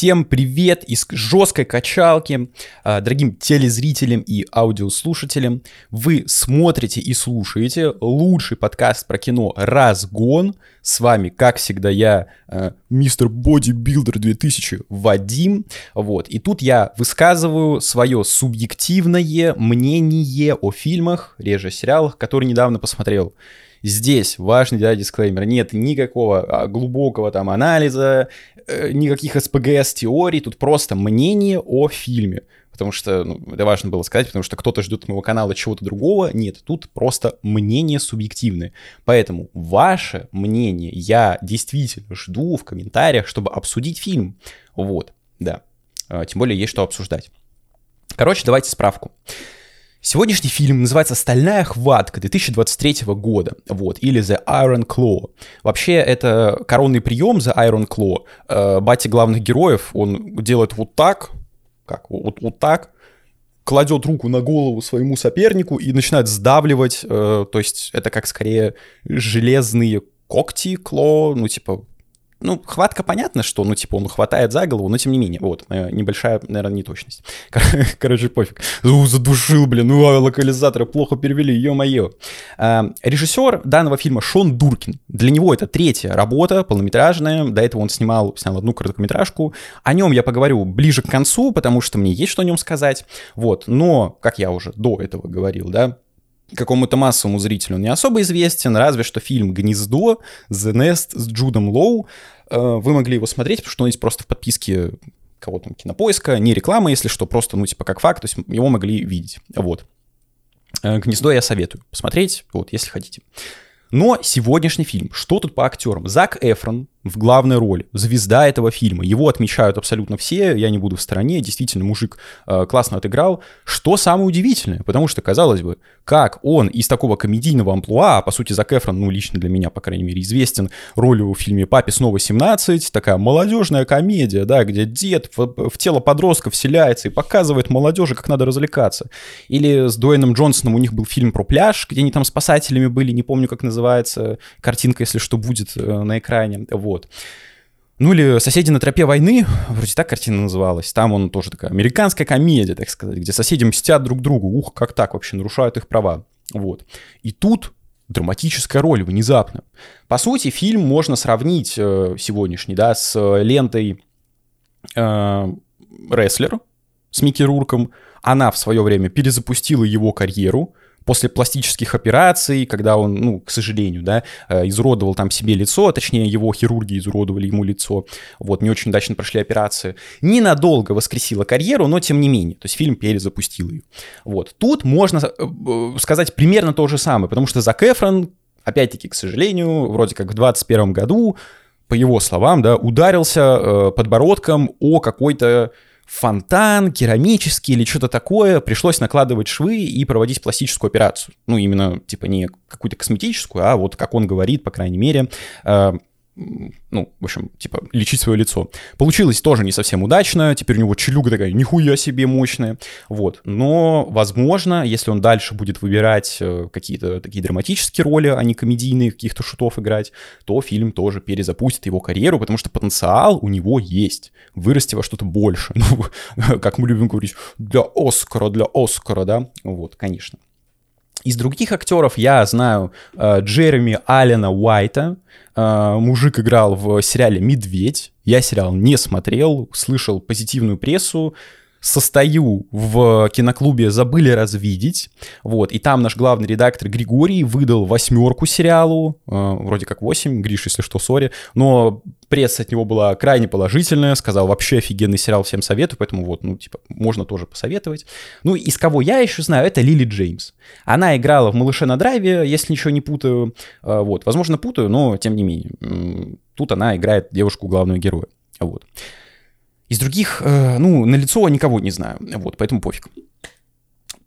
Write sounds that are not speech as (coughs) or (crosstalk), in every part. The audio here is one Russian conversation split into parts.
Всем привет из жесткой качалки, а, дорогим телезрителям и аудиослушателям. Вы смотрите и слушаете лучший подкаст про кино «Разгон». С вами, как всегда, я, а, мистер Бодибилдер 2000, Вадим. Вот. И тут я высказываю свое субъективное мнение о фильмах, реже сериалах, которые недавно посмотрел. Здесь важный да, дисклеймер. Нет никакого а, глубокого там анализа, никаких СПГС-теорий. Тут просто мнение о фильме. Потому что, ну, это важно было сказать, потому что кто-то ждет моего канала чего-то другого. Нет, тут просто мнение субъективное. Поэтому ваше мнение я действительно жду в комментариях, чтобы обсудить фильм. Вот, да. А, тем более есть что обсуждать. Короче, давайте справку. Сегодняшний фильм называется «Стальная хватка» 2023 года, вот, или «The Iron Claw». Вообще, это коронный прием «The Iron Claw». Э, батя главных героев, он делает вот так, как, вот, вот так, кладет руку на голову своему сопернику и начинает сдавливать, э, то есть это как скорее железные когти, кло, ну, типа, ну, хватка понятно, что, ну, типа, он хватает за голову, но тем не менее, вот, э, небольшая, наверное, неточность. (laughs) Короче, пофиг. Ну, задушил, блин, ну, а локализаторы плохо перевели, ё-моё. А, режиссер данного фильма Шон Дуркин. Для него это третья работа, полнометражная. До этого он снимал, снял одну короткометражку. О нем я поговорю ближе к концу, потому что мне есть что о нем сказать. Вот, но, как я уже до этого говорил, да, какому-то массовому зрителю он не особо известен, разве что фильм «Гнездо», «The Nest» с Джудом Лоу. Э, вы могли его смотреть, потому что он есть просто в подписке кого-то кинопоиска, не реклама, если что, просто, ну, типа, как факт, то есть его могли видеть. Вот. Э, «Гнездо» я советую посмотреть, вот, если хотите. Но сегодняшний фильм, что тут по актерам? Зак Эфрон, в главной роли, звезда этого фильма. Его отмечают абсолютно все, я не буду в стороне, действительно, мужик э, классно отыграл. Что самое удивительное, потому что, казалось бы, как он из такого комедийного амплуа, а по сути Зак Эфрон, ну лично для меня, по крайней мере, известен ролью в фильме «Папе снова 17», такая молодежная комедия, да, где дед в, в тело подростка вселяется и показывает молодежи, как надо развлекаться. Или с Дуэйном Джонсоном у них был фильм про пляж, где они там спасателями были, не помню, как называется, картинка, если что, будет э, на экране, вот. Вот. Ну или «Соседи на тропе войны», вроде так картина называлась. Там он тоже такая американская комедия, так сказать, где соседи мстят друг другу. Ух, как так вообще, нарушают их права. Вот. И тут драматическая роль внезапно. По сути, фильм можно сравнить э, сегодняшний, да, с лентой э, «Рестлер» с Микки Рурком. Она в свое время перезапустила его карьеру, после пластических операций, когда он, ну, к сожалению, да, э, изуродовал там себе лицо, а точнее его хирурги изуродовали ему лицо, вот, не очень удачно прошли операции, ненадолго воскресила карьеру, но тем не менее, то есть фильм перезапустил ее. Вот, тут можно э, э, сказать примерно то же самое, потому что Зак Эфрон, опять-таки, к сожалению, вроде как в 21 году, по его словам, да, ударился э, подбородком о какой-то фонтан, керамический или что-то такое, пришлось накладывать швы и проводить пластическую операцию. Ну, именно, типа, не какую-то косметическую, а вот, как он говорит, по крайней мере, э, ну, в общем, типа, лечить свое лицо. Получилось тоже не совсем удачно, теперь у него челюга такая, нихуя себе мощная, вот. Но, возможно, если он дальше будет выбирать э, какие-то такие драматические роли, а не комедийные, каких-то шутов играть, то фильм тоже перезапустит его карьеру, потому что потенциал у него есть. Вырасти во что-то больше. (laughs) Ну, как мы любим говорить, для Оскара, для Оскара, да? Вот, конечно. Из других актеров я знаю э, Джереми Аллена Уайта. Э, мужик играл в сериале «Медведь». Я сериал не смотрел, слышал позитивную прессу состою в киноклубе «Забыли развидеть», вот, и там наш главный редактор Григорий выдал восьмерку сериалу, э, вроде как восемь, Гриш, если что, сори, но пресса от него была крайне положительная, сказал, вообще офигенный сериал, всем советую, поэтому вот, ну, типа, можно тоже посоветовать. Ну, из кого я еще знаю, это Лили Джеймс. Она играла в «Малыше на драйве», если ничего не путаю, э, вот, возможно, путаю, но тем не менее, тут она играет девушку главного героя, вот. Из других, э, ну, на лицо никого не знаю, вот, поэтому пофиг.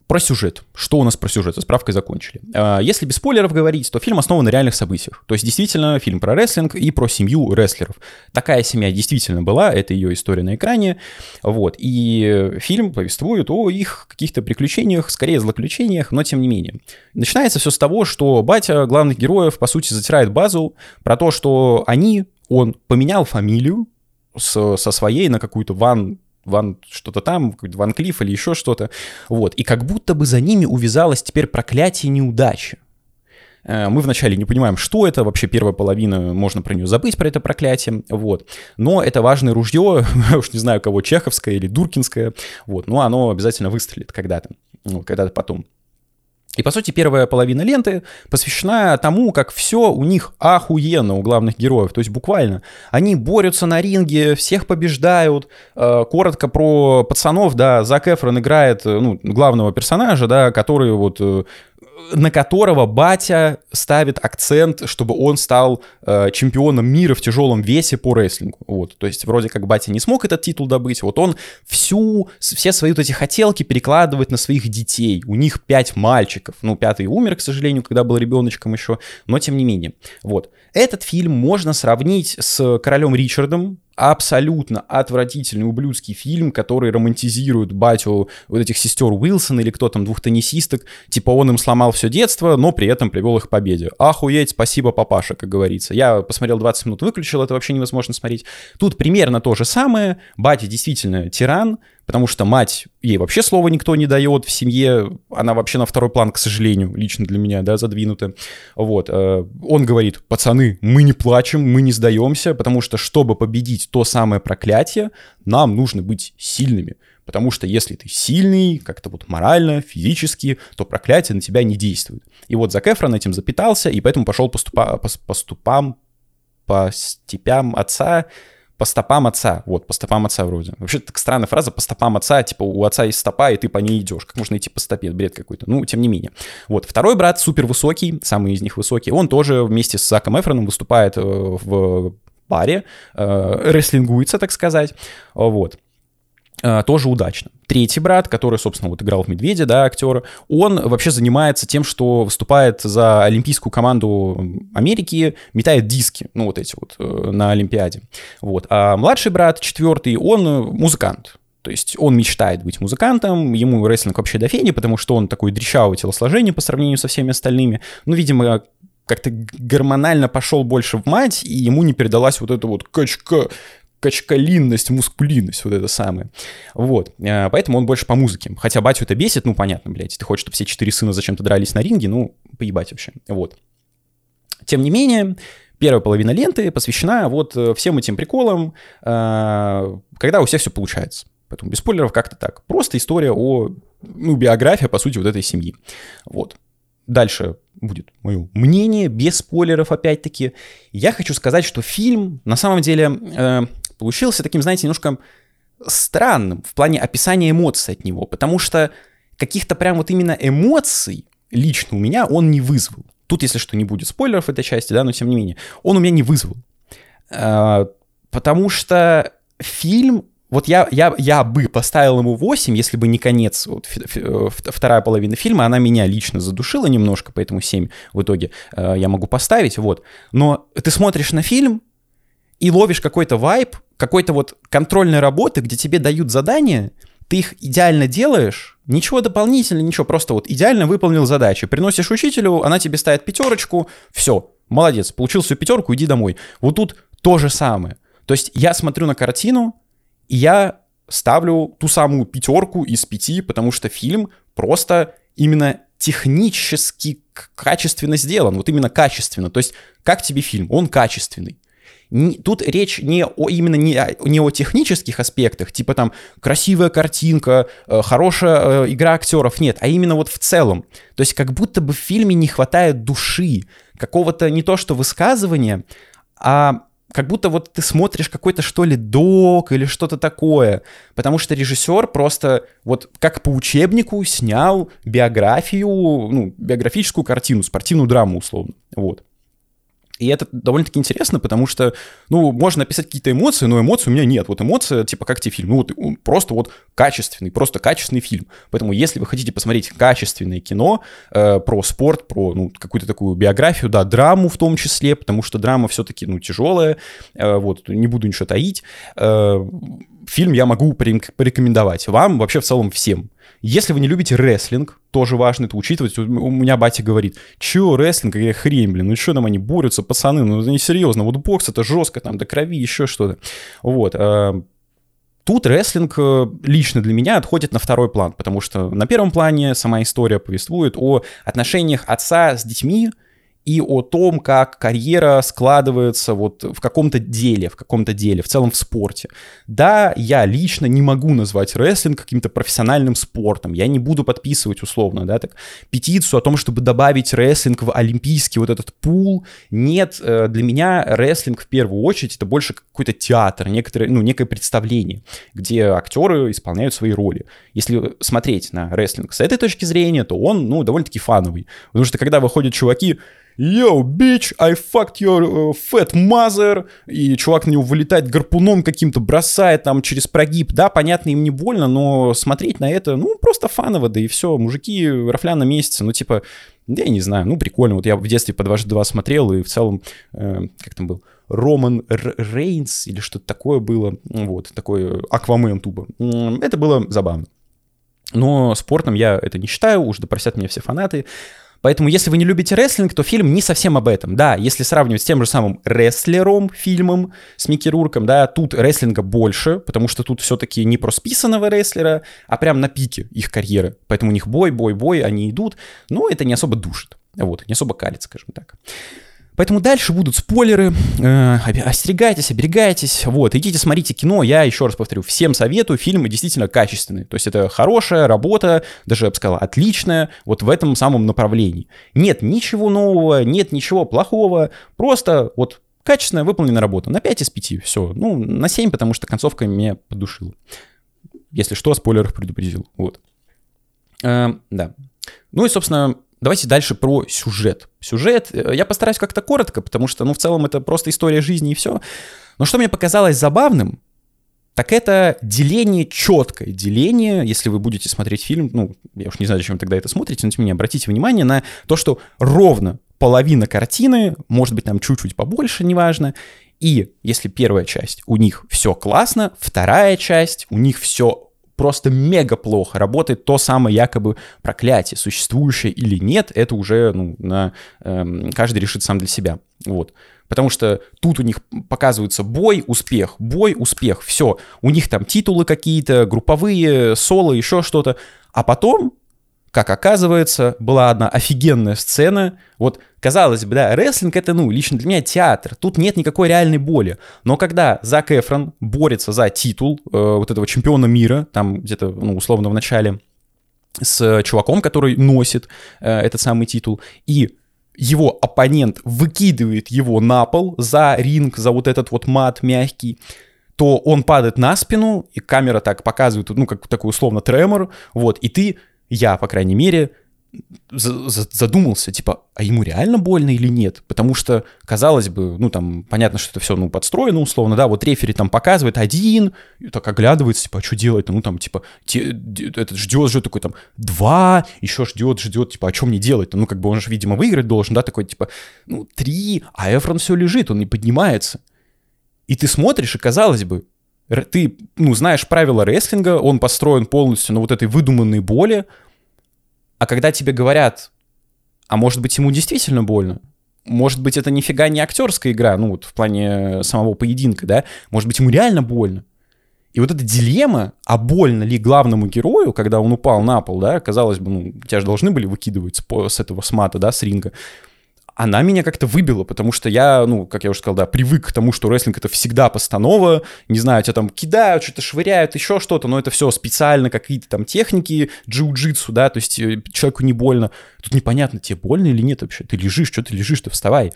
Про сюжет. Что у нас про сюжет? Со справкой закончили. А, если без спойлеров говорить, то фильм основан на реальных событиях. То есть действительно фильм про рестлинг и про семью рестлеров. Такая семья действительно была, это ее история на экране. Вот. И фильм повествует о их каких-то приключениях, скорее злоключениях, но тем не менее. Начинается все с того, что батя главных героев, по сути, затирает базу про то, что они, он поменял фамилию, с, со своей на какую-то ван Ван что-то там, Ван Клифф или еще что-то. Вот. И как будто бы за ними увязалось теперь проклятие неудачи. Э, мы вначале не понимаем, что это, вообще первая половина, можно про нее забыть, про это проклятие, вот. Но это важное ружье, (laughs) уж не знаю кого, чеховское или дуркинское, вот, но оно обязательно выстрелит когда-то, ну, когда-то потом. И, по сути, первая половина ленты посвящена тому, как все у них охуенно у главных героев. То есть буквально они борются на ринге, всех побеждают. Э, коротко про пацанов, да, Зак Эфрон играет ну, главного персонажа, да, который вот на которого батя ставит акцент, чтобы он стал э, чемпионом мира в тяжелом весе по рестлингу. Вот, то есть вроде как батя не смог этот титул добыть, вот он всю, все свои вот эти хотелки перекладывает на своих детей. У них пять мальчиков. Ну, пятый умер, к сожалению, когда был ребеночком еще, но тем не менее. Вот. Этот фильм можно сравнить с королем Ричардом, абсолютно отвратительный ублюдский фильм, который романтизирует батю вот этих сестер Уилсон или кто там, двух теннисисток. Типа он им сломал все детство, но при этом привел их к победе. Охуеть, спасибо, папаша, как говорится. Я посмотрел 20 минут, выключил, это вообще невозможно смотреть. Тут примерно то же самое. Батя действительно тиран, потому что мать, ей вообще слова никто не дает в семье, она вообще на второй план, к сожалению, лично для меня, да, задвинута. Вот, э, он говорит, пацаны, мы не плачем, мы не сдаемся, потому что, чтобы победить то самое проклятие, нам нужно быть сильными. Потому что если ты сильный, как-то вот морально, физически, то проклятие на тебя не действует. И вот Зак Эфрон этим запитался, и поэтому пошел поступа, по, по ступам, по степям отца, по стопам отца. Вот, по стопам отца вроде. Вообще, так странная фраза, по стопам отца, типа, у отца есть стопа, и ты по ней идешь. Как можно идти по стопе? Бред какой-то. Ну, тем не менее. Вот, второй брат, супер высокий, самый из них высокий, он тоже вместе с Заком Эфроном выступает э, в паре, э, рестлингуется, так сказать. Вот. Э, тоже удачно. Третий брат, который, собственно, вот играл в «Медведя», да, актер, он вообще занимается тем, что выступает за олимпийскую команду Америки, метает диски, ну, вот эти вот, э, на Олимпиаде. Вот. А младший брат, четвертый, он музыкант. То есть он мечтает быть музыкантом, ему рестлинг вообще до фени, потому что он такой дрещавый телосложение по сравнению со всеми остальными. Ну, видимо, как-то гормонально пошел больше в мать, и ему не передалась вот эта вот качка, качкалинность, мускулинность, вот это самое. Вот, э, поэтому он больше по музыке. Хотя батю это бесит, ну, понятно, блядь, ты хочешь, чтобы все четыре сына зачем-то дрались на ринге, ну, поебать вообще, вот. Тем не менее, первая половина ленты посвящена вот э, всем этим приколам, э, когда у всех все получается. Поэтому без спойлеров как-то так. Просто история о, ну, биография, по сути, вот этой семьи. Вот. Дальше будет мое мнение, без спойлеров опять-таки. Я хочу сказать, что фильм на самом деле получился таким, знаете, немножко странным в плане описания эмоций от него, потому что каких-то прям вот именно эмоций лично у меня он не вызвал. Тут, если что, не будет спойлеров в этой части, да, но тем не менее, он у меня не вызвал. Э, потому что фильм вот я, я, я бы поставил ему 8, если бы не конец, вот, вторая половина фильма, она меня лично задушила немножко, поэтому 7 в итоге э, я могу поставить, вот. Но ты смотришь на фильм и ловишь какой-то вайб, какой-то вот контрольной работы, где тебе дают задания, ты их идеально делаешь, ничего дополнительного, ничего, просто вот идеально выполнил задачу. Приносишь учителю, она тебе ставит пятерочку, все, молодец, получил свою пятерку, иди домой. Вот тут то же самое. То есть я смотрю на картину, и я ставлю ту самую пятерку из пяти, потому что фильм просто именно технически качественно сделан, вот именно качественно. То есть, как тебе фильм? Он качественный. Тут речь не о именно не, не о технических аспектах, типа там красивая картинка, э, хорошая э, игра актеров, нет, а именно вот в целом. То есть как будто бы в фильме не хватает души, какого-то не то что высказывания, а как будто вот ты смотришь какой-то что ли док или что-то такое, потому что режиссер просто вот как по учебнику снял биографию, ну, биографическую картину, спортивную драму условно, вот. И это довольно-таки интересно, потому что, ну, можно написать какие-то эмоции, но эмоций у меня нет. Вот эмоция, типа, как тебе фильм? Ну, вот просто вот качественный, просто качественный фильм. Поэтому, если вы хотите посмотреть качественное кино э, про спорт, про, ну, какую-то такую биографию, да, драму в том числе, потому что драма все-таки, ну, тяжелая, э, вот, не буду ничего таить, э, фильм я могу порекомендовать вам, вообще в целом всем. Если вы не любите рестлинг, тоже важно это учитывать. У меня батя говорит, чё рестлинг, какая хрень, блин, ну что там они борются, пацаны, ну это не серьезно, вот бокс это жестко, там до крови, еще что-то. Вот. А, тут рестлинг э, лично для меня отходит на второй план, потому что на первом плане сама история повествует о отношениях отца с детьми, и о том, как карьера складывается вот в каком-то деле, в каком-то деле, в целом в спорте. Да, я лично не могу назвать рестлинг каким-то профессиональным спортом. Я не буду подписывать условно, да, так, петицию о том, чтобы добавить рестлинг в олимпийский вот этот пул. Нет, э, для меня рестлинг в первую очередь это больше какой-то театр, некоторое, ну, некое представление, где актеры исполняют свои роли. Если смотреть на рестлинг с этой точки зрения, то он, ну, довольно-таки фановый. Потому что когда выходят чуваки, Yo, bitch, I fucked your uh, fat mother. И чувак на него вылетает гарпуном каким-то, бросает там через прогиб. Да, понятно, им не больно, но смотреть на это, ну, просто фаново, да и все. Мужики рафля на месяце, ну, типа, я не знаю, ну, прикольно. Вот я в детстве по 2 смотрел, и в целом, э, как там был, Роман Рейнс или что-то такое было. Вот, такой Аквамен тупо. Это было забавно. Но спортом я это не считаю, уж допросят меня все фанаты. Поэтому, если вы не любите рестлинг, то фильм не совсем об этом. Да, если сравнивать с тем же самым рестлером, фильмом с Микки Рурком, да, тут рестлинга больше, потому что тут все-таки не про списанного рестлера, а прям на пике их карьеры. Поэтому у них бой, бой, бой, они идут, но это не особо душит. Вот, не особо калит, скажем так. Поэтому дальше будут спойлеры. Э, остерегайтесь, оберегайтесь. Вот, идите, смотрите кино. Я еще раз повторю, всем советую. Фильмы действительно качественные. То есть это хорошая работа, даже, я бы сказал, отличная, вот в этом самом направлении. Нет ничего нового, нет ничего плохого. Просто вот качественная выполненная работа. На 5 из 5, все. Ну, на 7, потому что концовка меня подушила. Если что, спойлерах предупредил. Вот. Э, да. Ну и, собственно, Давайте дальше про сюжет. Сюжет, э, я постараюсь как-то коротко, потому что, ну, в целом это просто история жизни и все. Но что мне показалось забавным, так это деление четкое, деление, если вы будете смотреть фильм, ну, я уж не знаю, зачем вы тогда это смотрите, но тем не менее, обратите внимание на то, что ровно половина картины, может быть, там чуть-чуть побольше, неважно, и если первая часть у них все классно, вторая часть у них все просто мега плохо работает то самое якобы проклятие, существующее или нет, это уже ну, на, эм, каждый решит сам для себя. Вот. Потому что тут у них показывается бой, успех, бой, успех, все. У них там титулы какие-то, групповые, соло, еще что-то. А потом как оказывается, была одна офигенная сцена. Вот, казалось бы, да, рестлинг это, ну, лично для меня театр. Тут нет никакой реальной боли. Но когда Зак Эфрон борется за титул э, вот этого чемпиона мира, там где-то, ну, условно, в начале, с чуваком, который носит э, этот самый титул, и его оппонент выкидывает его на пол за ринг, за вот этот вот мат мягкий, то он падает на спину, и камера так показывает, ну, как такой условно тремор, вот, и ты я, по крайней мере, задумался, типа, а ему реально больно или нет? Потому что, казалось бы, ну, там, понятно, что это все, ну, подстроено, условно, да, вот рефери там показывает один, и так оглядывается, типа, а что делать? Ну, там, типа, те, этот ждет, ждет такой, там, два, еще ждет, ждет, типа, а чем мне делать? Ну, как бы он же, видимо, выиграть должен, да, такой, типа, ну, три, а Эфрон все лежит, он не поднимается. И ты смотришь, и казалось бы, ты, ну, знаешь правила рестлинга, он построен полностью на вот этой выдуманной боли, а когда тебе говорят, а может быть ему действительно больно, может быть это нифига не актерская игра, ну вот в плане самого поединка, да, может быть ему реально больно. И вот эта дилемма, а больно ли главному герою, когда он упал на пол, да, казалось бы, ну, тебя же должны были выкидывать с, этого смата, да, с ринга она меня как-то выбила, потому что я, ну, как я уже сказал, да, привык к тому, что рестлинг это всегда постанова, не знаю, тебя там кидают, что-то швыряют, еще что-то, но это все специально, какие-то там техники джиу-джитсу, да, то есть э, человеку не больно. Тут непонятно, тебе больно или нет вообще, ты лежишь, что ты лежишь, ты вставай.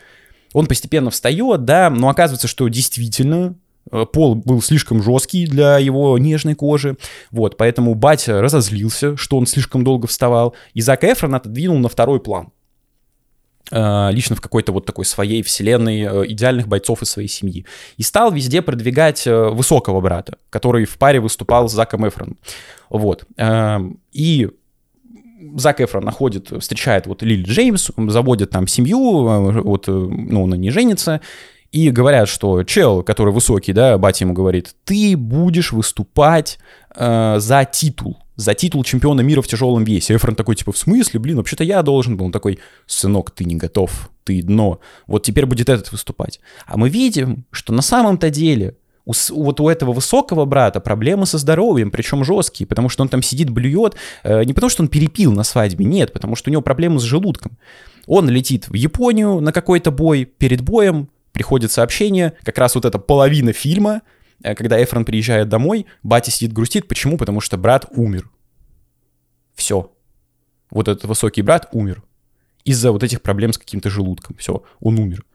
Он постепенно встает, да, но оказывается, что действительно э, пол был слишком жесткий для его нежной кожи, вот, поэтому батя разозлился, что он слишком долго вставал, и Зак Эфрон отодвинул на второй план. Э, лично в какой-то вот такой своей вселенной э, идеальных бойцов из своей семьи. И стал везде продвигать э, высокого брата, который в паре выступал с Заком Эфроном. Вот. И Зак Эфрон находит, встречает вот Лили Джеймс, заводит там семью, вот, ну, она не женится, и говорят, что чел, который высокий, да, батя ему говорит, ты будешь выступать э, за титул, за титул чемпиона мира в тяжелом весе. Эфрон такой, типа, в смысле, блин, вообще-то я должен был. Он такой, сынок, ты не готов, ты дно. Вот теперь будет этот выступать. А мы видим, что на самом-то деле у, вот у этого высокого брата проблемы со здоровьем, причем жесткие, потому что он там сидит, блюет, э, не потому что он перепил на свадьбе, нет, потому что у него проблемы с желудком. Он летит в Японию на какой-то бой, перед боем приходит сообщение, как раз вот эта половина фильма, когда Эфрон приезжает домой, батя сидит грустит. Почему? Потому что брат умер. Все. Вот этот высокий брат умер. Из-за вот этих проблем с каким-то желудком. Все, он умер.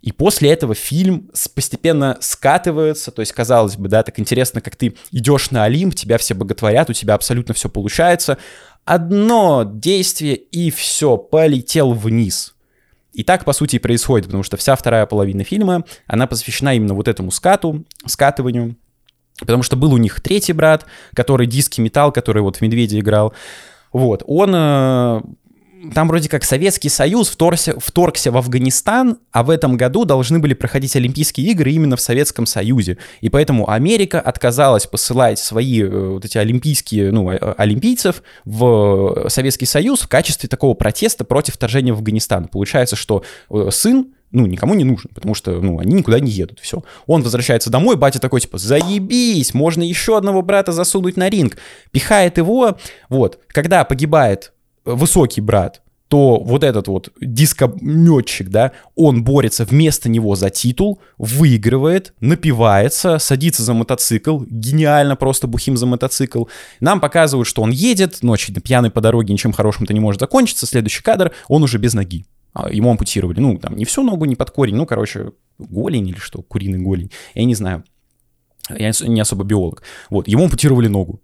И после этого фильм постепенно скатывается, то есть, казалось бы, да, так интересно, как ты идешь на Олимп, тебя все боготворят, у тебя абсолютно все получается. Одно действие, и все, полетел вниз. И так, по сути, и происходит, потому что вся вторая половина фильма, она посвящена именно вот этому скату, скатыванию, потому что был у них третий брат, который диски металл, который вот в «Медведе» играл, вот, он э, там вроде как Советский Союз вторгся, вторгся в Афганистан, а в этом году должны были проходить Олимпийские игры именно в Советском Союзе. И поэтому Америка отказалась посылать свои э, вот эти олимпийские, ну, э, олимпийцев в Советский Союз в качестве такого протеста против вторжения в Афганистан. Получается, что э, сын ну, никому не нужен, потому что, ну, они никуда не едут, все. Он возвращается домой, батя такой, типа, заебись, можно еще одного брата засунуть на ринг. Пихает его, вот. Когда погибает высокий брат, то вот этот вот дискометчик, да, он борется вместо него за титул, выигрывает, напивается, садится за мотоцикл, гениально просто бухим за мотоцикл. Нам показывают, что он едет, ночью пьяный по дороге, ничем хорошим-то не может закончиться. Следующий кадр, он уже без ноги. А, ему ампутировали, ну, там, не всю ногу, не под корень, ну, короче, голень или что, куриный голень, я не знаю. Я не особо биолог. Вот, ему ампутировали ногу.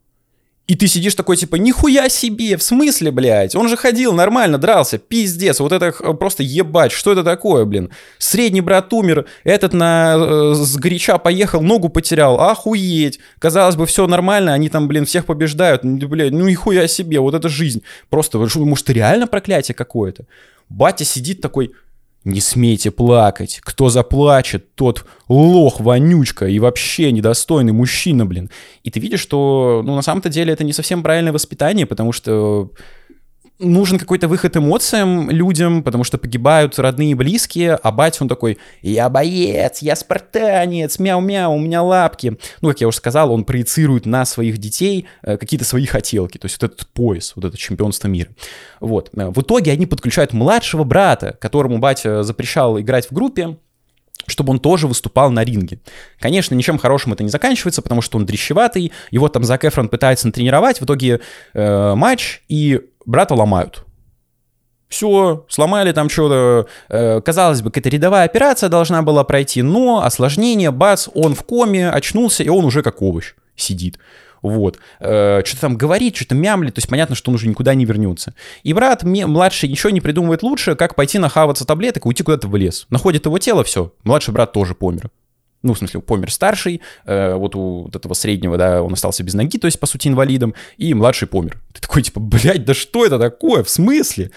И ты сидишь такой, типа, нихуя себе, в смысле, блядь? Он же ходил нормально, дрался, пиздец, вот это просто ебать, что это такое, блин? Средний брат умер, этот на э, с горяча поехал, ногу потерял, охуеть. Казалось бы, все нормально, они там, блин, всех побеждают, блядь, ну нихуя себе, вот это жизнь. Просто, может, реально проклятие какое-то? Батя сидит такой, не смейте плакать. Кто заплачет, тот лох, вонючка и вообще недостойный мужчина, блин. И ты видишь, что, ну, на самом-то деле это не совсем правильное воспитание, потому что нужен какой-то выход эмоциям людям, потому что погибают родные и близкие, а батя он такой, я боец, я спартанец, мяу-мяу, у меня лапки. Ну, как я уже сказал, он проецирует на своих детей э, какие-то свои хотелки, то есть вот этот пояс, вот это чемпионство мира. Вот. Э, в итоге они подключают младшего брата, которому батя запрещал играть в группе, чтобы он тоже выступал на ринге. Конечно, ничем хорошим это не заканчивается, потому что он дрещеватый, его там Зак Эфрон пытается натренировать, в итоге э, матч, и брата ломают. Все, сломали там что-то. Э, казалось бы, какая-то рядовая операция должна была пройти, но осложнение, бац, он в коме, очнулся, и он уже как овощ сидит. Вот. Э, что-то там говорит, что-то мямлит, то есть понятно, что он уже никуда не вернется. И брат младший ничего не придумывает лучше, как пойти нахаваться таблеток и уйти куда-то в лес. Находит его тело, все, младший брат тоже помер ну, в смысле, помер старший, э, вот у вот этого среднего, да, он остался без ноги, то есть, по сути, инвалидом, и младший помер. Ты такой, типа, блядь, да что это такое, в смысле?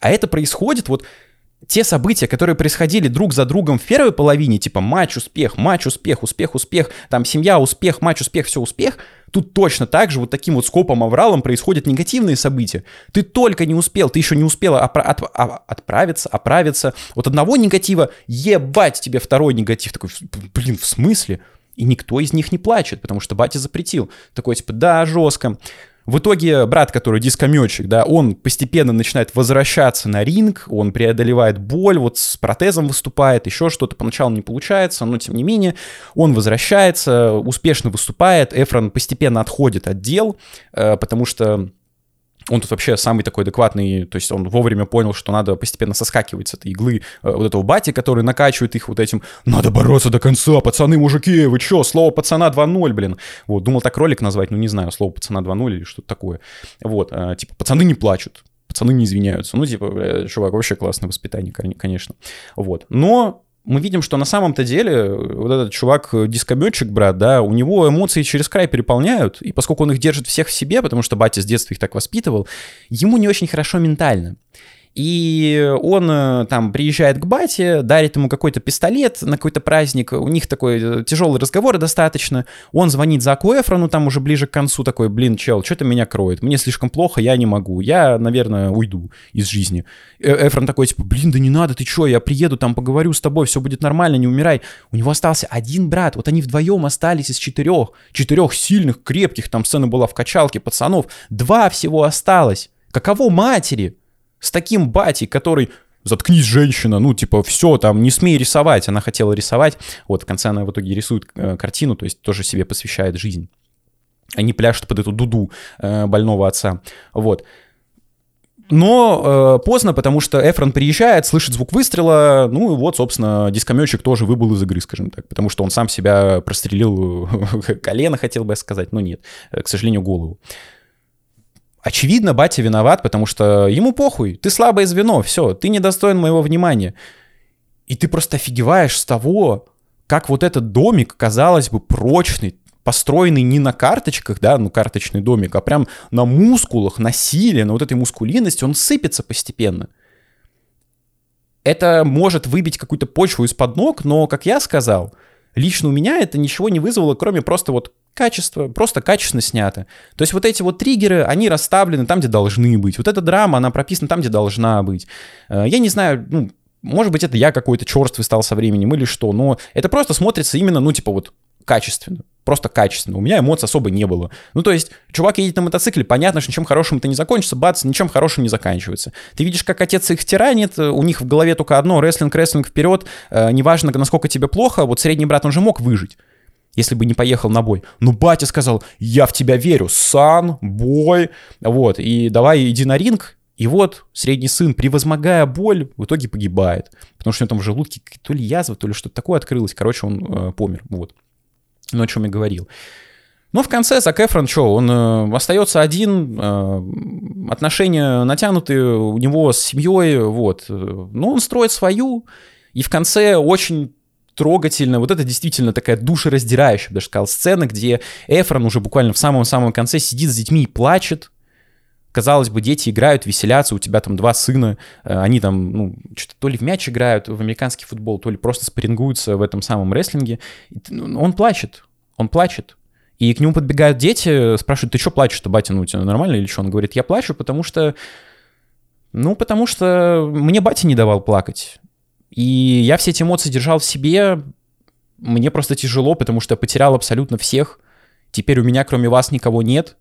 А это происходит вот те события, которые происходили друг за другом в первой половине, типа матч, успех, матч, успех, успех, успех, там семья, успех, матч, успех, все успех, тут точно так же вот таким вот скопом авралом происходят негативные события. Ты только не успел, ты еще не успела опра- от- а- отправиться, оправиться. Вот одного негатива, ебать тебе второй негатив. Такой, блин, в смысле? И никто из них не плачет, потому что батя запретил. Такой, типа, да, жестко. В итоге брат, который дискометчик, да, он постепенно начинает возвращаться на ринг, он преодолевает боль, вот с протезом выступает, еще что-то поначалу не получается, но тем не менее он возвращается, успешно выступает, Эфрон постепенно отходит от дел, э, потому что он тут вообще самый такой адекватный, то есть он вовремя понял, что надо постепенно соскакивать с этой иглы э, вот этого бати, который накачивает их вот этим «надо бороться до конца, пацаны, мужики, вы чё, слово пацана 2.0, блин». Вот, думал так ролик назвать, ну не знаю, слово пацана 2.0 или что-то такое. Вот, э, типа пацаны не плачут, пацаны не извиняются. Ну, типа, бля, чувак, вообще классное воспитание, конечно. Вот. Но мы видим, что на самом-то деле э, вот этот чувак, э, дискометчик, брат, да, у него эмоции через край переполняют, и поскольку он их держит всех в себе, потому что батя с детства их так воспитывал, ему не очень хорошо ментально. И он э, там приезжает к бате, дарит ему какой-то пистолет на какой-то праздник. У них такой э, тяжелый разговор достаточно. Он звонит Заку Эфрону там уже ближе к концу, такой, блин, чел, что-то меня кроет. Мне слишком плохо, я не могу. Я, наверное, уйду из жизни. Э, Эфрон такой, типа, блин, да не надо, ты что, я приеду, там поговорю с тобой, все будет нормально, не умирай. У него остался один брат, вот они вдвоем остались из четырех, четырех сильных, крепких, там сцена была в качалке пацанов, два всего осталось. Каково матери? С таким батей, который заткнись, женщина, ну, типа, все, там, не смей рисовать. Она хотела рисовать, вот, в конце она в итоге рисует э, картину, то есть тоже себе посвящает жизнь. Они пляшут под эту дуду э, больного отца, вот. Но э, поздно, потому что Эфрон приезжает, слышит звук выстрела, ну и вот, собственно, дискометчик тоже выбыл из игры, скажем так, потому что он сам себя прострелил (laughs) колено, хотел бы я сказать, но нет, э, к сожалению, голову. Очевидно, батя виноват, потому что ему похуй, ты слабое звено, все, ты недостоин моего внимания. И ты просто офигеваешь с того, как вот этот домик, казалось бы, прочный, построенный не на карточках, да, ну карточный домик, а прям на мускулах, на силе, на вот этой мускулинности, он сыпется постепенно. Это может выбить какую-то почву из-под ног, но, как я сказал, лично у меня это ничего не вызвало, кроме просто вот качество, просто качественно снято. То есть вот эти вот триггеры, они расставлены там, где должны быть. Вот эта драма, она прописана там, где должна быть. Э, я не знаю, ну, может быть, это я какой-то черствый стал со временем или что, но это просто смотрится именно, ну, типа вот качественно. Просто качественно. У меня эмоций особо не было. Ну, то есть, чувак едет на мотоцикле, понятно, что ничем хорошим это не закончится, бац, ничем хорошим не заканчивается. Ты видишь, как отец их тиранит, у них в голове только одно, рестлинг, рестлинг вперед, э, неважно, насколько тебе плохо, вот средний брат, он же мог выжить если бы не поехал на бой. Ну, батя сказал, я в тебя верю, сан, бой, вот, и давай иди на ринг, и вот средний сын, превозмогая боль, в итоге погибает, потому что у него там в желудке то ли язва, то ли что-то такое открылось, короче, он э, помер, вот. Ну, о чем я говорил. Но в конце Зак Эфрон, что, он э, остается один, э, отношения натянутые у него с семьей, вот. Но он строит свою, и в конце очень трогательно. Вот это действительно такая душераздирающая, даже сказал, сцена, где Эфрон уже буквально в самом-самом конце сидит с детьми и плачет. Казалось бы, дети играют, веселятся, у тебя там два сына, э, они там, ну, что-то то ли в мяч играют, в американский футбол, то ли просто спарингуются в этом самом рестлинге. Ну, он плачет, он плачет. И к нему подбегают дети, спрашивают, ты что плачешь-то, батя, ну, у тебя нормально или что? Он говорит, я плачу, потому что... Ну, потому что мне батя не давал плакать. И я все эти эмоции держал в себе. Мне просто тяжело, потому что я потерял абсолютно всех. Теперь у меня, кроме вас, никого нет.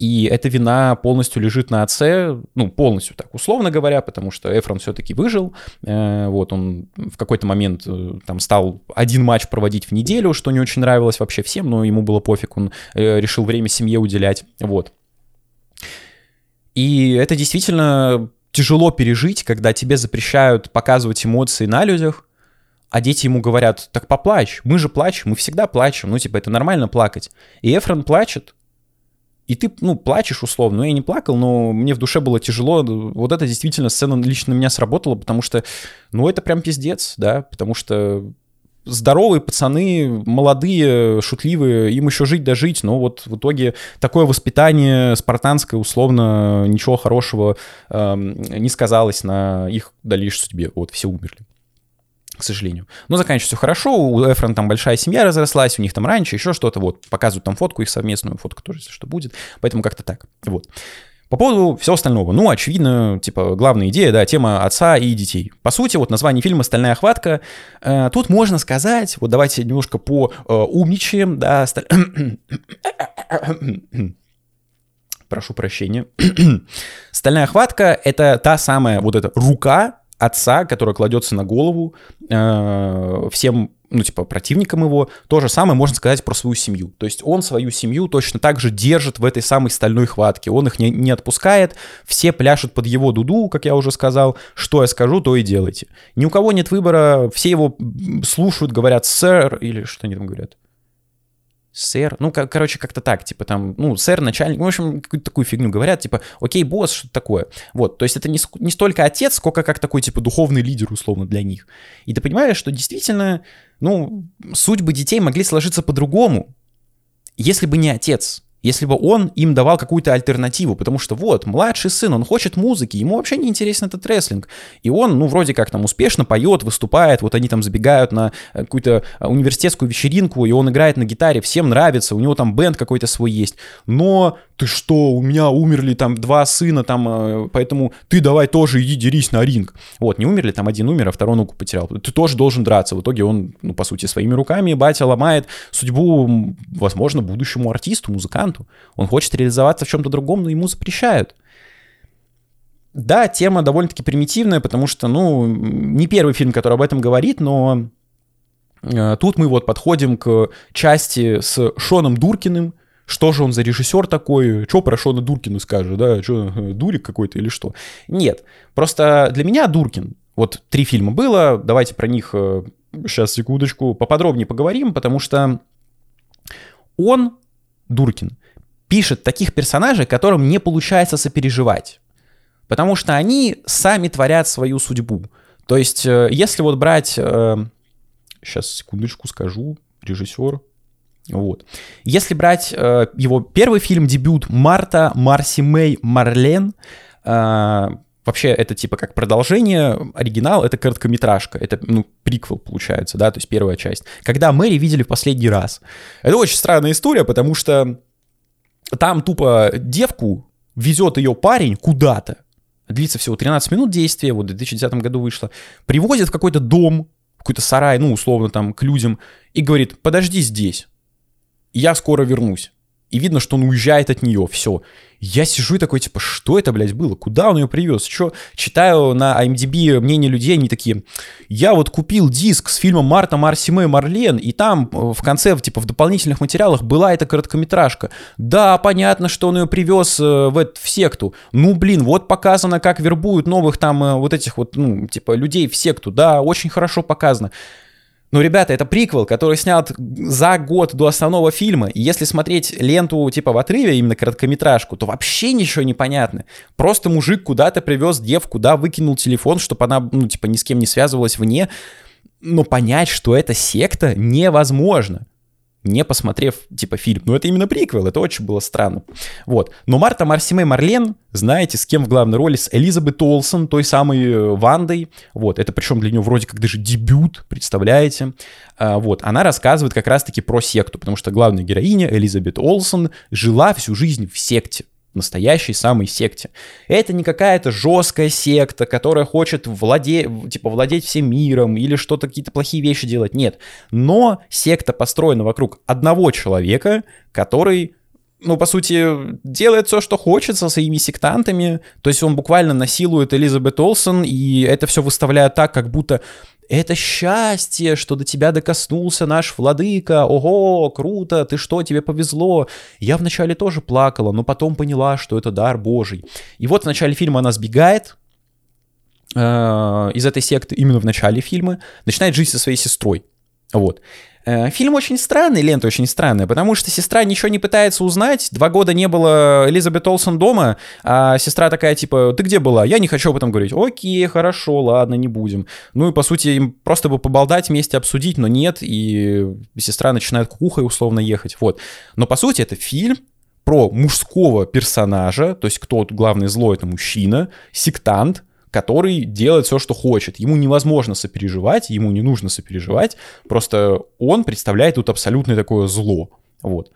И эта вина полностью лежит на отце, ну, полностью так, условно говоря, потому что Эфрон все-таки выжил. Э, вот, он в какой-то момент э, там стал один матч проводить в неделю, что не очень нравилось вообще всем, но ему было пофиг, он э, решил время семье уделять, вот. И это действительно тяжело пережить, когда тебе запрещают показывать эмоции на людях, а дети ему говорят, так поплачь, мы же плачем, мы всегда плачем, ну, типа, это нормально плакать. И Эфрон плачет, и ты, ну, плачешь условно. Ну, я не плакал, но мне в душе было тяжело. Вот это действительно сцена лично на меня сработала, потому что, ну, это прям пиздец, да, потому что здоровые пацаны, молодые, шутливые, им еще жить да жить, но вот в итоге такое воспитание спартанское, условно, ничего хорошего э, не сказалось на их дальнейшей судьбе. Вот, все умерли к сожалению. Но заканчивается все хорошо, у Эфрон там большая семья разрослась, у них там раньше еще что-то, вот, показывают там фотку их совместную, фотка тоже, если что, будет, поэтому как-то так, вот. По поводу всего остального. Ну, очевидно, типа, главная идея, да, тема отца и детей. По сути, вот название фильма «Стальная хватка». Э, тут можно сказать, вот давайте немножко по э, умничаем, да, сталь... (coughs) Прошу прощения. (coughs) «Стальная хватка» — это та самая вот эта рука отца, которая кладется на голову э, всем ну, типа, противником его. То же самое можно сказать про свою семью. То есть он свою семью точно так же держит в этой самой стальной хватке. Он их не, не отпускает, все пляшут под его дуду, как я уже сказал. Что я скажу, то и делайте. Ни у кого нет выбора, все его слушают, говорят «сэр» или что они там говорят сэр, ну, кор- короче, как-то так, типа там, ну, сэр, начальник, в общем, какую-то такую фигню говорят, типа, окей, босс, что-то такое. Вот, то есть это не, не столько отец, сколько как такой, типа, духовный лидер, условно, для них. И ты понимаешь, что действительно, ну, судьбы детей могли сложиться по-другому, если бы не отец. Если бы он им давал какую-то альтернативу, потому что вот, младший сын, он хочет музыки, ему вообще не интересен этот рестлинг, и он, ну, вроде как там успешно поет, выступает, вот они там забегают на э, какую-то э, университетскую вечеринку, и он играет на гитаре, всем нравится, у него там бенд какой-то свой есть, но ты что, у меня умерли там два сына, там, э, поэтому ты давай тоже иди дерись на ринг. Вот, не умерли, там один умер, а второй ногу потерял. Ты тоже должен драться. В итоге он, ну, по сути, своими руками, батя ломает судьбу, возможно, будущему артисту, музыканту. Он хочет реализоваться в чем-то другом, но ему запрещают. Да, тема довольно-таки примитивная, потому что, ну, не первый фильм, который об этом говорит, но э, тут мы вот подходим к части с Шоном Дуркиным, что же он за режиссер такой, что про Шона Дуркина скажет, да, что, э, дурик какой-то или что. Нет, просто для меня Дуркин, вот три фильма было, давайте про них сейчас, э, секундочку, поподробнее поговорим, потому что он, Дуркин, пишет таких персонажей, которым не получается сопереживать. Потому что они сами творят свою судьбу. То есть, э, если вот брать... Сейчас, секундочку скажу. Режиссер вот. Если брать э, его первый фильм, дебют Марта, Марси Мэй, Марлен, э, вообще это типа как продолжение, оригинал — это короткометражка, это, ну, приквел получается, да, то есть первая часть. Когда Мэри видели в последний раз. Это очень странная история, потому что там тупо девку везет ее парень куда-то, длится всего 13 минут действия, вот в 2010 году вышло, привозит в какой-то дом, какой-то сарай, ну, условно, там, к людям, и говорит, подожди здесь я скоро вернусь. И видно, что он уезжает от нее, все. Я сижу и такой, типа, что это, блядь, было? Куда он ее привез? Что? Читаю на IMDb мнение людей, они такие, я вот купил диск с фильмом Марта, Марси Мэй, Марлен, и там э, в конце, типа, в дополнительных материалах была эта короткометражка. Да, понятно, что он ее привез э, в, в секту. Ну, блин, вот показано, как вербуют новых там э, вот этих вот, ну, типа, людей в секту. Да, очень хорошо показано. Ну, ребята, это приквел, который снят за год до основного фильма. И если смотреть ленту типа в отрыве, именно короткометражку, то вообще ничего не понятно. Просто мужик куда-то привез девку, куда выкинул телефон, чтобы она, ну, типа, ни с кем не связывалась вне. Но понять, что это секта, невозможно не посмотрев, типа, фильм. Но это именно приквел, это очень было странно. Вот. Но Марта Марсиме Марлен, знаете, с кем в главной роли? С Элизабет Олсен, той самой э, Вандой. Вот, это причем для нее вроде как даже дебют, представляете? А, вот, она рассказывает как раз-таки про секту, потому что главная героиня, Элизабет Олсен, жила всю жизнь в секте настоящей самой секте. Это не какая-то жесткая секта, которая хочет владеть, типа, владеть всем миром или что-то, какие-то плохие вещи делать. Нет. Но секта построена вокруг одного человека, который ну, по сути, делает все, что хочет со своими сектантами. То есть он буквально насилует Элизабет Олсен, и это все выставляет так, как будто это счастье, что до тебя докоснулся наш владыка. Ого, круто, ты что, тебе повезло. Я вначале тоже плакала, но потом поняла, что это дар Божий. И вот в начале фильма она сбегает, э, из этой секты именно в начале фильма, начинает жить со своей сестрой. Вот. Э, фильм очень странный, лента очень странная, потому что сестра ничего не пытается узнать. Два года не было Элизабет Олсен дома, а сестра такая, типа, ты где была? Я не хочу об этом говорить. Окей, хорошо, ладно, не будем. Ну и, по сути, им просто бы поболтать вместе, обсудить, но нет, и сестра начинает кукухой условно ехать, вот. Но, по сути, это фильм про мужского персонажа, то есть кто главный злой, это мужчина, сектант, который делает все, что хочет. Ему невозможно сопереживать, ему не нужно сопереживать, просто он представляет тут абсолютное такое зло. Вот.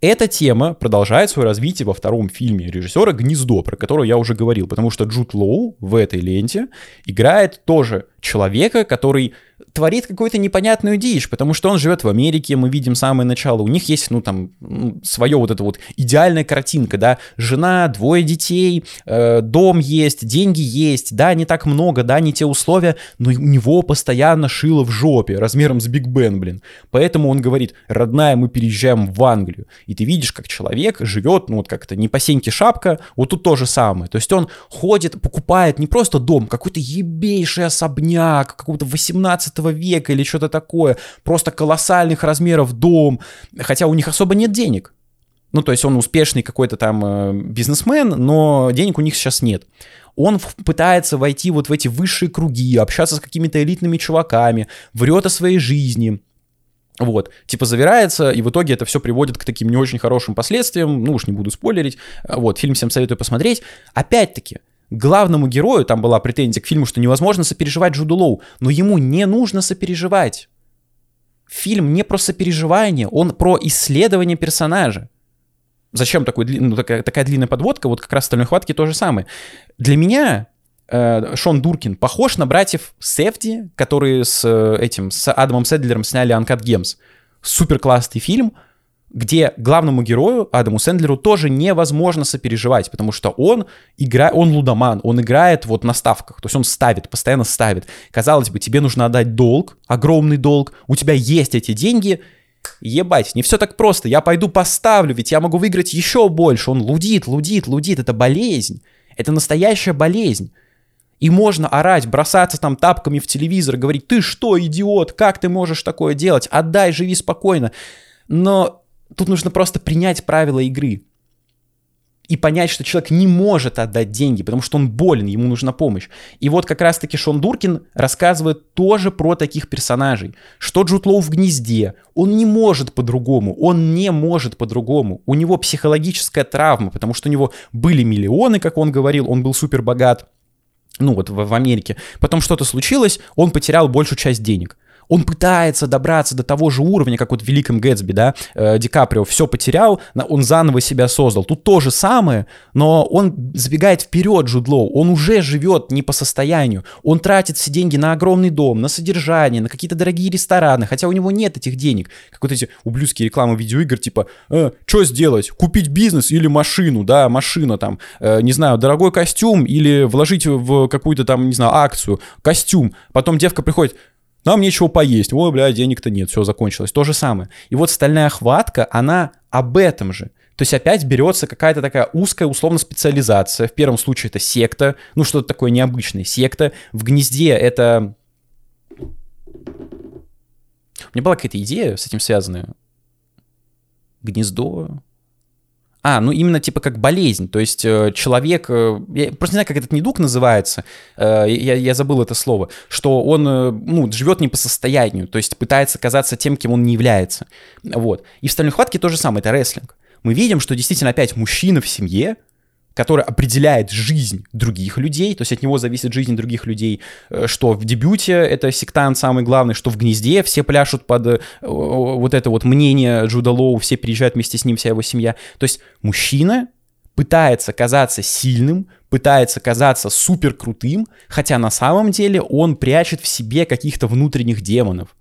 Эта тема продолжает свое развитие во втором фильме режиссера «Гнездо», про которое я уже говорил, потому что Джуд Лоу в этой ленте играет тоже человека, который творит какую-то непонятную дичь, потому что он живет в Америке, мы видим самое начало, у них есть, ну, там, свое вот это вот идеальная картинка, да, жена, двое детей, э, дом есть, деньги есть, да, не так много, да, не те условия, но у него постоянно шило в жопе, размером с Биг Бен, блин. Поэтому он говорит, родная, мы переезжаем в Англию. И ты видишь, как человек живет, ну, вот как-то не по сеньке шапка, вот тут то же самое. То есть он ходит, покупает не просто дом, какой-то ебейший особняк, какого-то 18 века или что-то такое, просто колоссальных размеров дом, хотя у них особо нет денег. Ну, то есть он успешный какой-то там э, бизнесмен, но денег у них сейчас нет. Он пытается войти вот в эти высшие круги, общаться с какими-то элитными чуваками, врет о своей жизни, Вот, типа завирается, и в итоге это все приводит к таким не очень хорошим последствиям, ну уж не буду спойлерить, вот, фильм всем советую посмотреть. Опять-таки, главному герою, там была претензия к фильму, что невозможно сопереживать Джуду Лоу, но ему не нужно сопереживать. Фильм не про сопереживание, он про исследование персонажа. Зачем такой, ну, такая, такая длинная подводка? Вот как раз в «Стальной хватке» то же самое. Для меня э, Шон Дуркин похож на братьев Сефти, которые с э, этим, с Адамом Седлером сняли «Uncut Gems». Супер классный фильм, где главному герою, Адаму Сэндлеру, тоже невозможно сопереживать, потому что он играет, он лудоман, он играет вот на ставках, то есть он ставит, постоянно ставит. Казалось бы, тебе нужно отдать долг, огромный долг, у тебя есть эти деньги, ебать, не все так просто, я пойду поставлю, ведь я могу выиграть еще больше. Он лудит, лудит, лудит, это болезнь, это настоящая болезнь. И можно орать, бросаться там тапками в телевизор, говорить, ты что, идиот, как ты можешь такое делать, отдай, живи спокойно. Но тут нужно просто принять правила игры и понять, что человек не может отдать деньги, потому что он болен, ему нужна помощь. И вот как раз-таки Шон Дуркин рассказывает тоже про таких персонажей. Что Джуд Лоу в гнезде, он не может по-другому, он не может по-другому. У него психологическая травма, потому что у него были миллионы, как он говорил, он был супер богат, ну вот в, в Америке. Потом что-то случилось, он потерял большую часть денег он пытается добраться до того же уровня, как вот в «Великом Гэтсби», да, э, Ди Каприо все потерял, он заново себя создал. Тут то же самое, но он забегает вперед Джудлоу, он уже живет не по состоянию, он тратит все деньги на огромный дом, на содержание, на какие-то дорогие рестораны, хотя у него нет этих денег. Как вот эти ублюдские рекламы видеоигр, типа, э, что сделать, купить бизнес или машину, да, машина там, э, не знаю, дорогой костюм или вложить в какую-то там, не знаю, акцию, костюм. Потом девка приходит, нам нечего поесть, ой, бля, денег-то нет, все закончилось. То же самое. И вот стальная хватка, она об этом же. То есть опять берется какая-то такая узкая условно специализация. В первом случае это секта, ну что-то такое необычное. Секта. В гнезде это... У меня была какая-то идея с этим связанная. Гнездо, а, ну именно типа как болезнь, то есть э, человек, э, я просто не знаю, как этот недуг называется, э, я, я забыл это слово, что он, ну, живет не по состоянию, то есть пытается казаться тем, кем он не является, вот. И в «Стальной хватке» то же самое, это рестлинг. Мы видим, что действительно опять мужчина в семье, который определяет жизнь других людей, то есть от него зависит жизнь других людей, э, что в дебюте это сектант самый главный, что в гнезде все пляшут под э, вот это вот мнение Джуда Лоу, все приезжают вместе с ним, вся его семья. То есть мужчина пытается казаться сильным, пытается казаться супер крутым, хотя на самом деле он прячет в себе каких-то внутренних демонов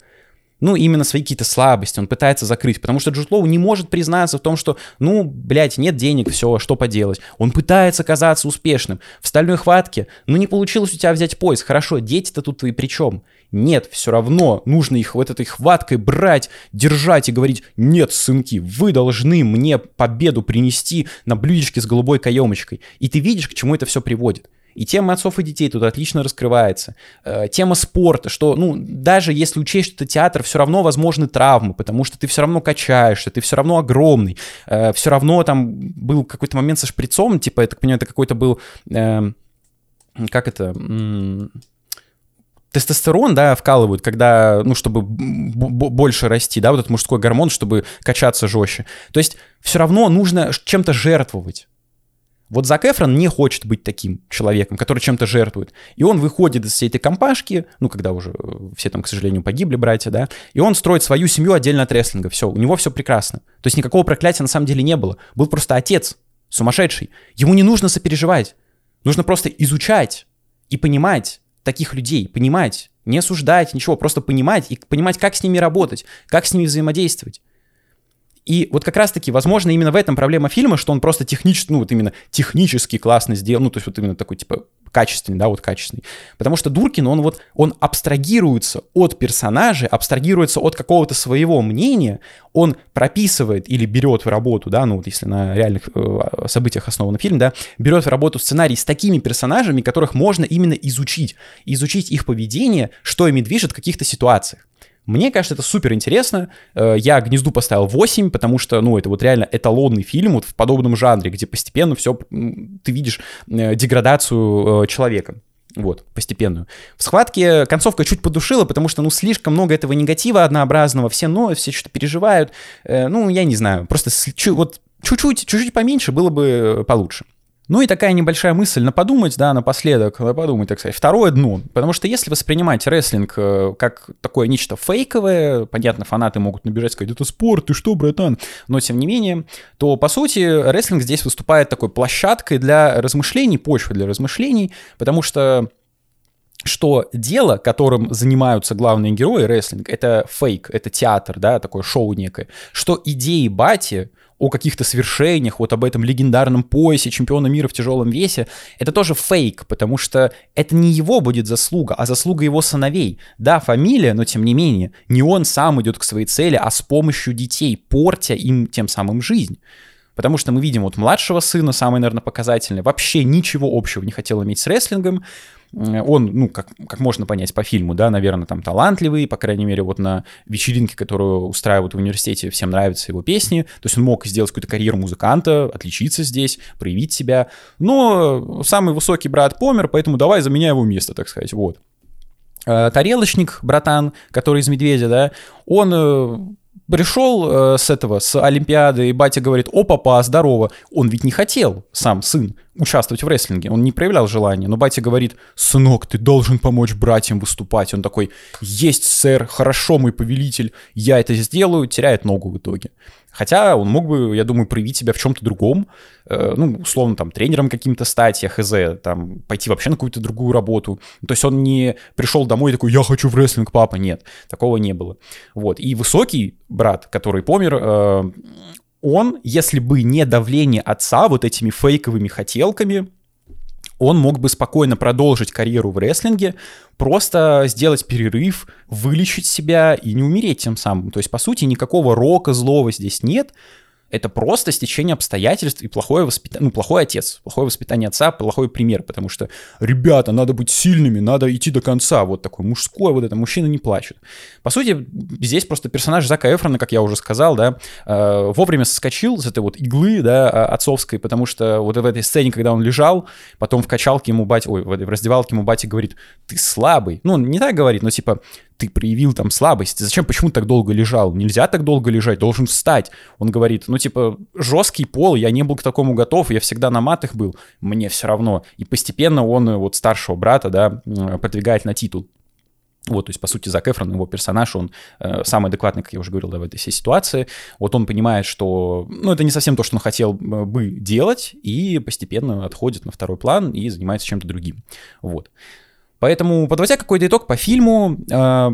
ну, именно свои какие-то слабости он пытается закрыть, потому что Джуд Лоу не может признаться в том, что, ну, блядь, нет денег, все, что поделать. Он пытается казаться успешным. В стальной хватке, ну, не получилось у тебя взять пояс, хорошо, дети-то тут твои при чем? Нет, все равно нужно их вот этой хваткой брать, держать и говорить, нет, сынки, вы должны мне победу принести на блюдечке с голубой каемочкой. И ты видишь, к чему это все приводит. И тема отцов и детей тут отлично раскрывается. Э, тема спорта, что, ну, даже если учесть, что это театр, все равно возможны травмы, потому что ты все равно качаешься, ты все равно огромный. Э, все равно там был какой-то момент со шприцом, типа, я так понимаю, это какой-то был, э, как это, тестостерон, да, вкалывают, когда, ну, чтобы больше расти, да, вот этот мужской гормон, чтобы качаться жестче. То есть все равно нужно чем-то жертвовать. Вот Зак Эфрон не хочет быть таким человеком, который чем-то жертвует. И он выходит из всей этой компашки, ну, когда уже э, все там, к сожалению, погибли братья, да, и он строит свою семью отдельно от рестлинга. Все, у него все прекрасно. То есть никакого проклятия на самом деле не было. Был просто отец, сумасшедший. Ему не нужно сопереживать. Нужно просто изучать и понимать таких людей, понимать, не осуждать, ничего, просто понимать и понимать, как с ними работать, как с ними взаимодействовать. И вот как раз-таки, возможно, именно в этом проблема фильма, что он просто технически, ну вот именно технически классно сделан, ну то есть вот именно такой типа качественный, да, вот качественный. Потому что Дуркин, он вот, он абстрагируется от персонажа, абстрагируется от какого-то своего мнения, он прописывает или берет в работу, да, ну вот если на реальных э, событиях основан фильм, да, берет в работу сценарий с такими персонажами, которых можно именно изучить, изучить их поведение, что ими движет в каких-то ситуациях. Мне кажется, это супер интересно. Э, я «Гнезду» поставил 8, потому что, ну, это вот реально эталонный фильм вот в подобном жанре, где постепенно все, ты видишь э, деградацию э, человека. Вот, постепенную. В схватке концовка чуть подушила, потому что, ну, слишком много этого негатива однообразного, все ноют, все что-то переживают. Ну, я не знаю, просто вот чуть-чуть, чуть-чуть поменьше было бы получше. Ну и такая небольшая мысль на подумать, да, напоследок, на подумать, так сказать. Второе дно. Потому что если воспринимать рестлинг э, как такое нечто фейковое, понятно, фанаты могут набежать и сказать, это спорт, ты что, братан? Но тем не менее, то по сути рестлинг здесь выступает такой площадкой для размышлений, почвой для размышлений, потому что что дело, которым занимаются главные герои рестлинг, это фейк, это театр, да, такое шоу некое, что идеи Бати о каких-то свершениях, вот об этом легендарном поясе чемпиона мира в тяжелом весе, это тоже фейк, потому что это не его будет заслуга, а заслуга его сыновей. Да, фамилия, но тем не менее, не он сам идет к своей цели, а с помощью детей, портя им тем самым жизнь. Потому что мы видим вот младшего сына, самый, наверное, показательный, вообще ничего общего не хотел иметь с рестлингом, он, ну, как, как можно понять по фильму, да, наверное, там талантливый, по крайней мере, вот на вечеринке, которую устраивают в университете, всем нравятся его песни, то есть он мог сделать какую-то карьеру музыканта, отличиться здесь, проявить себя, но самый высокий брат помер, поэтому давай заменяй его место, так сказать, вот. Э, тарелочник, братан, который из «Медведя», да, он э, пришел э, с этого, с Олимпиады, и батя говорит, о, папа, здорово. Он ведь не хотел, сам сын, участвовать в рестлинге, он не проявлял желания, но батя говорит, сынок, ты должен помочь братьям выступать. Он такой, есть, сэр, хорошо, мой повелитель, я это сделаю, теряет ногу в итоге. Хотя он мог бы, я думаю, проявить себя в чем-то другом, э, ну, условно, там, тренером каким-то стать, я хз, там, пойти вообще на какую-то другую работу. То есть он не пришел домой и такой, я хочу в рестлинг, папа, нет, такого не было. Вот, и высокий брат, который помер, э, он, если бы не давление отца вот этими фейковыми хотелками, он мог бы спокойно продолжить карьеру в рестлинге, просто сделать перерыв, вылечить себя и не умереть тем самым. То есть, по сути, никакого рока злого здесь нет, это просто стечение обстоятельств и плохое воспитание, ну, плохой отец, плохое воспитание отца, плохой пример, потому что, ребята, надо быть сильными, надо идти до конца, вот такой мужской, вот это, мужчина не плачет. По сути, здесь просто персонаж Зака Эфрона, как я уже сказал, да, э, вовремя соскочил с этой вот иглы, да, отцовской, потому что вот в этой сцене, когда он лежал, потом в качалке ему батя, ой, в раздевалке ему батя говорит, ты слабый, ну, он не так говорит, но типа, ты проявил там слабость, зачем, почему так долго лежал? Нельзя так долго лежать, должен встать. Он говорит, ну, типа, жесткий пол, я не был к такому готов, я всегда на матах был, мне все равно. И постепенно он э, вот старшего брата, да, продвигает на титул. Вот, то есть, по сути, Зак Эфрон, его персонаж, он э, самый адекватный, как я уже говорил, да, в этой всей ситуации. Вот он понимает, что, ну, это не совсем то, что он хотел э, бы делать, и постепенно отходит на второй план и занимается чем-то другим. Вот. Поэтому, подводя какой-то итог по фильму, э,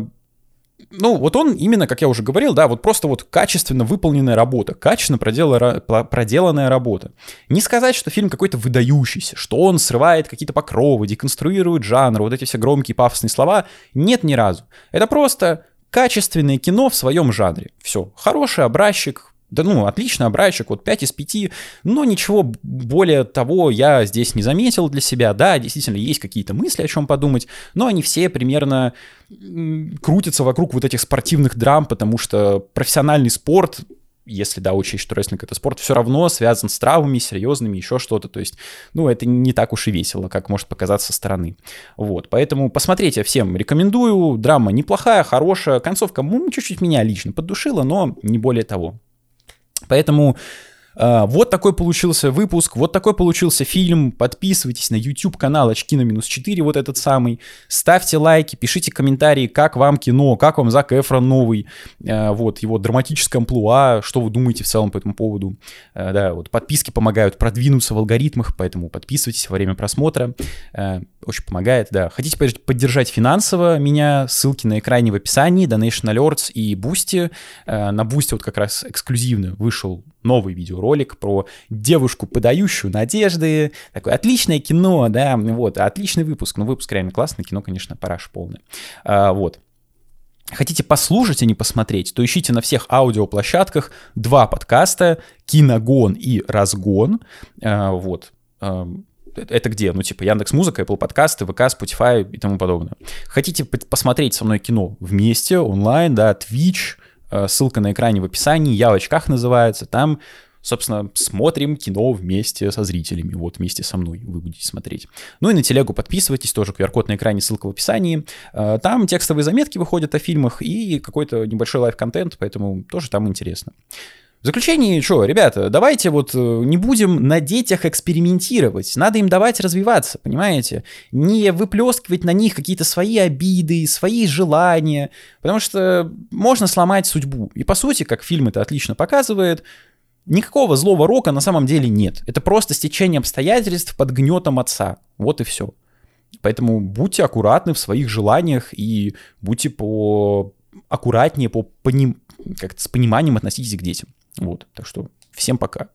ну, вот он именно, как я уже говорил, да, вот просто вот качественно выполненная работа, качественно проделанная, проделанная работа. Не сказать, что фильм какой-то выдающийся, что он срывает какие-то покровы, деконструирует жанр, вот эти все громкие пафосные слова, нет ни разу. Это просто качественное кино в своем жанре. Все, хороший образчик, да ну, отлично, образчик, вот 5 из 5, но ничего более того я здесь не заметил для себя. Да, действительно, есть какие-то мысли, о чем подумать, но они все примерно крутятся вокруг вот этих спортивных драм, потому что профессиональный спорт, если, да, учесть, что рестлинг — это спорт, все равно связан с травмами серьезными, еще что-то, то есть, ну, это не так уж и весело, как может показаться со стороны. Вот, поэтому посмотрите, всем рекомендую, драма неплохая, хорошая, концовка чуть-чуть меня лично поддушила, но не более того. Поэтому вот такой получился выпуск, вот такой получился фильм. Подписывайтесь на YouTube канал Очки на минус 4, вот этот самый. Ставьте лайки, пишите комментарии, как вам кино, как вам Зак Эфрон новый, а, вот его драматическое амплуа, что вы думаете в целом по этому поводу. А, да, вот подписки помогают продвинуться в алгоритмах, поэтому подписывайтесь во время просмотра. Очень помогает, да. Хотите поддержать финансово меня, ссылки на экране в описании, Donation Alerts и Boosty. На Boosty вот как раз эксклюзивно вышел новый видеоролик про девушку, подающую надежды. Такое отличное кино, да, вот, отличный выпуск. Ну, выпуск реально классный, кино, конечно, параш полный. А, вот. Хотите послушать, а не посмотреть, то ищите на всех аудиоплощадках два подкаста «Киногон» и «Разгон». А, вот. А, это где? Ну, типа Яндекс Музыка, Apple Подкасты, ВК, Spotify и тому подобное. Хотите посмотреть со мной кино вместе, онлайн, да, Twitch, Э, ссылка на экране в описании, «Я в очках» называется, там собственно, смотрим кино вместе со зрителями. Вот вместе со мной вы будете смотреть. Ну и на телегу подписывайтесь, тоже QR-код на экране, ссылка в описании. А, там текстовые заметки выходят о фильмах и какой-то небольшой лайв-контент, поэтому тоже там интересно. В заключение, что, ребята, давайте вот э, не будем на детях экспериментировать, надо им давать развиваться, понимаете? Не выплескивать на них какие-то свои обиды, свои желания, потому что можно сломать судьбу. И по сути, как фильм это отлично показывает, никакого злого рока на самом деле нет. Это просто стечение обстоятельств под гнетом отца. Вот и все. Поэтому будьте аккуратны в своих желаниях и будьте по аккуратнее, по поним... как с пониманием относитесь к детям. Вот, так что всем пока.